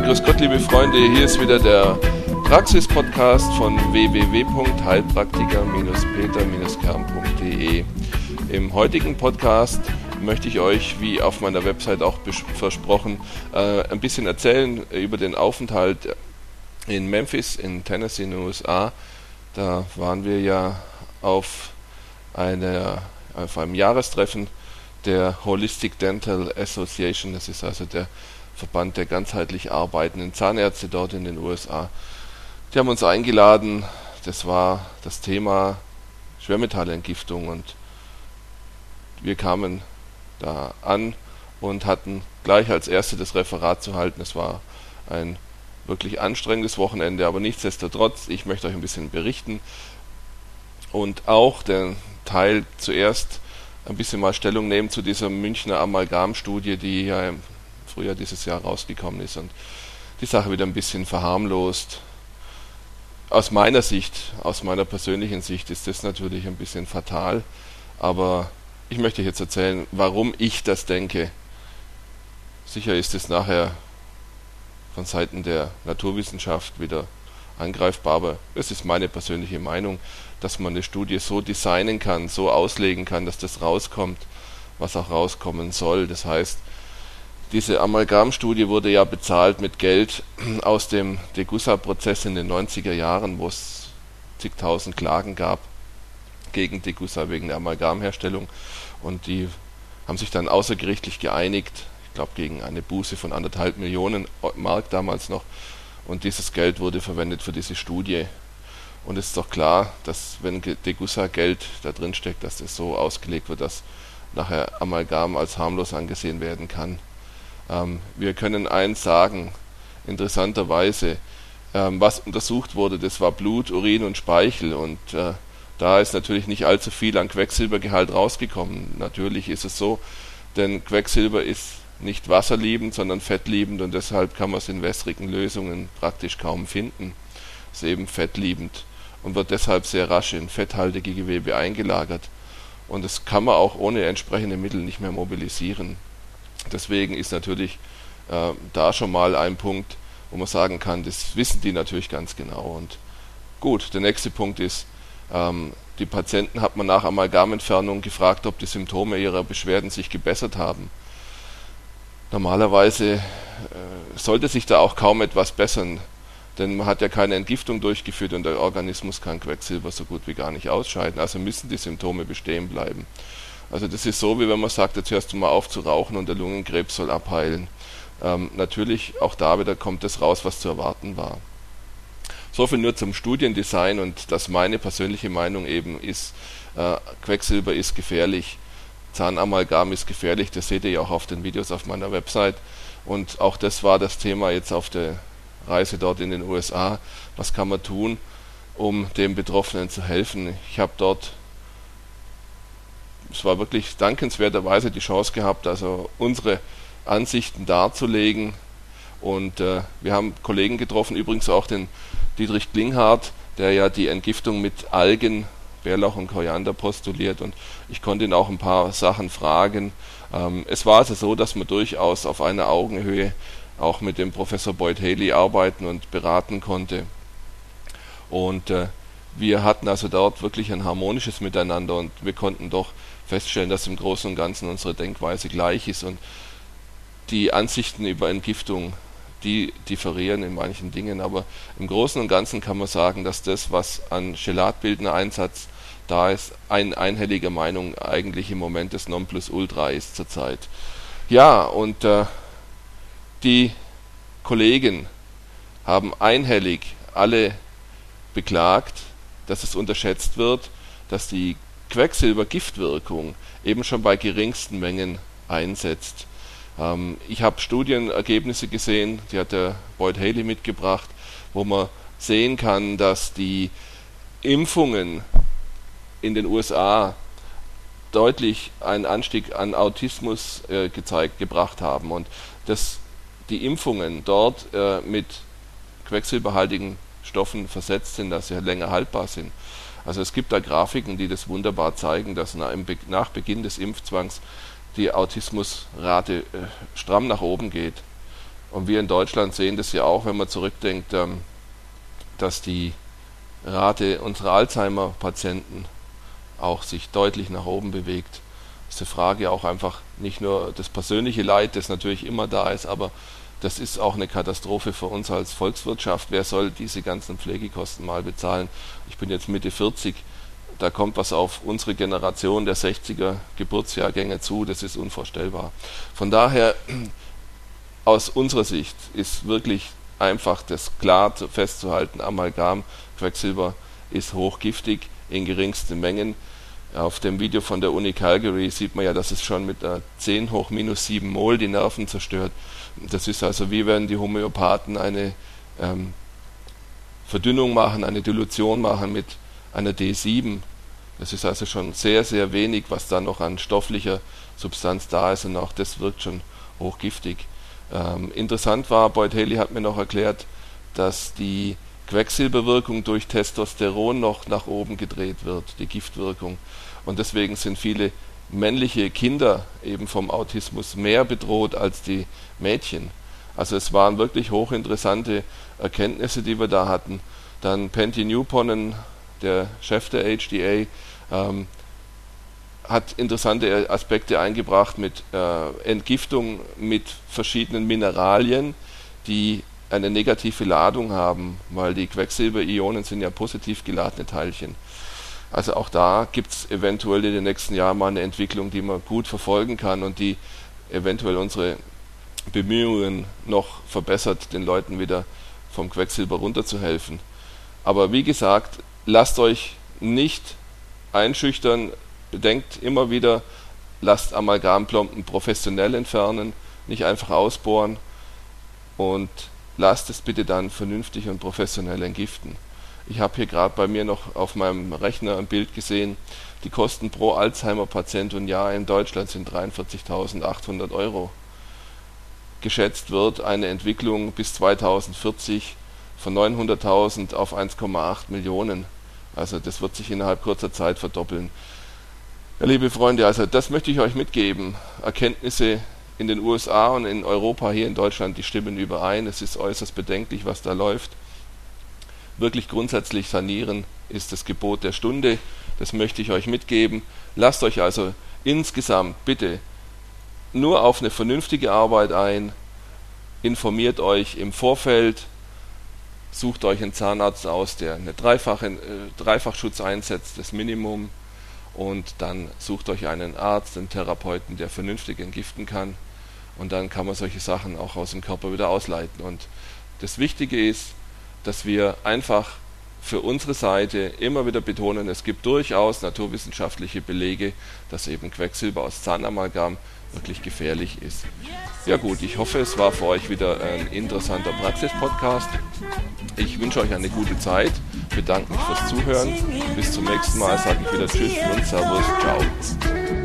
Grüß Gott, liebe Freunde. Hier ist wieder der Praxis-Podcast von www.heilpraktiker-peter-kern.de. Im heutigen Podcast möchte ich euch, wie auf meiner Website auch versprochen, äh, ein bisschen erzählen über den Aufenthalt in Memphis in Tennessee in den USA. Da waren wir ja auf, eine, auf einem Jahrestreffen der Holistic Dental Association. Das ist also der Verband der ganzheitlich arbeitenden Zahnärzte dort in den USA. Die haben uns eingeladen. Das war das Thema Schwermetallentgiftung und wir kamen da an und hatten gleich als Erste das Referat zu halten. Es war ein wirklich anstrengendes Wochenende, aber nichtsdestotrotz, ich möchte euch ein bisschen berichten und auch den Teil zuerst ein bisschen mal Stellung nehmen zu dieser Münchner Amalgamstudie, die ja Frühjahr dieses Jahr rausgekommen ist und die Sache wieder ein bisschen verharmlost. Aus meiner Sicht, aus meiner persönlichen Sicht ist das natürlich ein bisschen fatal, aber ich möchte jetzt erzählen, warum ich das denke. Sicher ist es nachher von Seiten der Naturwissenschaft wieder angreifbar, aber es ist meine persönliche Meinung, dass man eine Studie so designen kann, so auslegen kann, dass das rauskommt, was auch rauskommen soll. Das heißt, diese Amalgamstudie wurde ja bezahlt mit Geld aus dem Degussa-Prozess in den 90er Jahren, wo es zigtausend Klagen gab gegen Degussa wegen der Amalgamherstellung und die haben sich dann außergerichtlich geeinigt, glaube gegen eine Buße von anderthalb Millionen Mark damals noch. Und dieses Geld wurde verwendet für diese Studie. Und es ist doch klar, dass wenn Degussa Geld da drin steckt, dass das so ausgelegt wird, dass nachher Amalgam als harmlos angesehen werden kann. Ähm, wir können eins sagen, interessanterweise, ähm, was untersucht wurde, das war Blut, Urin und Speichel und äh, da ist natürlich nicht allzu viel an Quecksilbergehalt rausgekommen. Natürlich ist es so, denn Quecksilber ist nicht wasserliebend, sondern fettliebend und deshalb kann man es in wässrigen Lösungen praktisch kaum finden. Es ist eben fettliebend und wird deshalb sehr rasch in fetthaltige Gewebe eingelagert. Und das kann man auch ohne entsprechende Mittel nicht mehr mobilisieren. Deswegen ist natürlich äh, da schon mal ein Punkt, wo man sagen kann, das wissen die natürlich ganz genau. Und gut, der nächste Punkt ist, ähm, die Patienten hat man nach Amalgamentfernung gefragt, ob die Symptome ihrer Beschwerden sich gebessert haben. Normalerweise äh, sollte sich da auch kaum etwas bessern, denn man hat ja keine Entgiftung durchgeführt und der Organismus kann Quecksilber so gut wie gar nicht ausscheiden. Also müssen die Symptome bestehen bleiben. Also das ist so, wie wenn man sagt, jetzt hörst du mal auf zu rauchen und der Lungenkrebs soll abheilen. Ähm, natürlich, auch da wieder kommt das raus, was zu erwarten war. Soviel nur zum Studiendesign und dass meine persönliche Meinung eben ist, äh, Quecksilber ist gefährlich Zahnamalgam ist gefährlich, das seht ihr ja auch auf den Videos auf meiner Website. Und auch das war das Thema jetzt auf der Reise dort in den USA. Was kann man tun, um dem Betroffenen zu helfen? Ich habe dort, es war wirklich dankenswerterweise die Chance gehabt, also unsere Ansichten darzulegen. Und äh, wir haben Kollegen getroffen, übrigens auch den Dietrich Klinghardt, der ja die Entgiftung mit Algen Bärlauch und Koriander postuliert und ich konnte ihn auch ein paar Sachen fragen. Ähm, es war also so, dass wir durchaus auf einer Augenhöhe auch mit dem Professor Boyd Haley arbeiten und beraten konnte. Und äh, wir hatten also dort wirklich ein harmonisches Miteinander und wir konnten doch feststellen, dass im Großen und Ganzen unsere Denkweise gleich ist und die Ansichten über Entgiftung, die differieren in manchen Dingen, aber im Großen und Ganzen kann man sagen, dass das, was an Gelatbildner Einsatz da ist ein einhellige Meinung eigentlich im Moment das Nonplusultra ist zurzeit. Ja, und äh, die Kollegen haben einhellig alle beklagt, dass es unterschätzt wird, dass die Quecksilbergiftwirkung eben schon bei geringsten Mengen einsetzt. Ähm, ich habe Studienergebnisse gesehen, die hat der Boyd Haley mitgebracht, wo man sehen kann, dass die Impfungen in den USA deutlich einen Anstieg an Autismus äh, gezeigt gebracht haben und dass die Impfungen dort äh, mit quecksilberhaltigen Stoffen versetzt sind, dass sie länger haltbar sind. Also es gibt da Grafiken, die das wunderbar zeigen, dass nach, Beginn des Impfzwangs die Autismusrate äh, stramm nach oben geht. Und wir in Deutschland sehen das ja auch, wenn man zurückdenkt, ähm, dass die Rate unserer Alzheimer-Patienten auch sich deutlich nach oben bewegt. Das ist die Frage auch einfach nicht nur das persönliche Leid, das natürlich immer da ist, aber das ist auch eine Katastrophe für uns als Volkswirtschaft. Wer soll diese ganzen Pflegekosten mal bezahlen? Ich bin jetzt Mitte 40, da kommt was auf unsere Generation der 60er Geburtsjahrgänge zu, das ist unvorstellbar. Von daher, aus unserer Sicht ist wirklich einfach das klar festzuhalten, Amalgam, Quecksilber ist hochgiftig in geringsten Mengen. Auf dem Video von der Uni Calgary sieht man ja, dass es schon mit 10 hoch minus 7 Mol die Nerven zerstört. Das ist also wie wenn die Homöopathen eine ähm, Verdünnung machen, eine Dilution machen mit einer D7. Das ist also schon sehr, sehr wenig, was da noch an stofflicher Substanz da ist und auch das wirkt schon hochgiftig. Ähm, interessant war, Boyd Haley hat mir noch erklärt, dass die Quecksilberwirkung durch Testosteron noch nach oben gedreht wird, die Giftwirkung. Und deswegen sind viele männliche Kinder eben vom Autismus mehr bedroht als die Mädchen. Also es waren wirklich hochinteressante Erkenntnisse, die wir da hatten. Dann Penty Newponnen, der Chef der HDA, ähm, hat interessante Aspekte eingebracht mit äh, Entgiftung mit verschiedenen Mineralien, die eine negative Ladung haben, weil die Quecksilberionen sind ja positiv geladene Teilchen. Also auch da gibt es eventuell in den nächsten Jahren mal eine Entwicklung, die man gut verfolgen kann und die eventuell unsere Bemühungen noch verbessert, den Leuten wieder vom Quecksilber runterzuhelfen. Aber wie gesagt, lasst euch nicht einschüchtern, bedenkt immer wieder, lasst Amalgamplomben professionell entfernen, nicht einfach ausbohren und lasst es bitte dann vernünftig und professionell entgiften. Ich habe hier gerade bei mir noch auf meinem Rechner ein Bild gesehen, die Kosten pro Alzheimer-Patient und Jahr in Deutschland sind 43.800 Euro. Geschätzt wird eine Entwicklung bis 2040 von 900.000 auf 1,8 Millionen. Also das wird sich innerhalb kurzer Zeit verdoppeln. Ja, liebe Freunde, also das möchte ich euch mitgeben. Erkenntnisse in den USA und in Europa, hier in Deutschland, die stimmen überein. Es ist äußerst bedenklich, was da läuft wirklich grundsätzlich sanieren ist das Gebot der Stunde. Das möchte ich euch mitgeben. Lasst euch also insgesamt bitte nur auf eine vernünftige Arbeit ein. Informiert euch im Vorfeld. Sucht euch einen Zahnarzt aus, der eine dreifache, äh, Dreifachschutz einsetzt, das Minimum. Und dann sucht euch einen Arzt, einen Therapeuten, der vernünftig entgiften kann. Und dann kann man solche Sachen auch aus dem Körper wieder ausleiten. Und das Wichtige ist, dass wir einfach für unsere Seite immer wieder betonen, es gibt durchaus naturwissenschaftliche Belege, dass eben Quecksilber aus Zahnamalgam wirklich gefährlich ist. Ja gut, ich hoffe, es war für euch wieder ein interessanter Praxis-Podcast. Ich wünsche euch eine gute Zeit, bedanke mich fürs Zuhören. Bis zum nächsten Mal sage ich wieder Tschüss und Servus, ciao.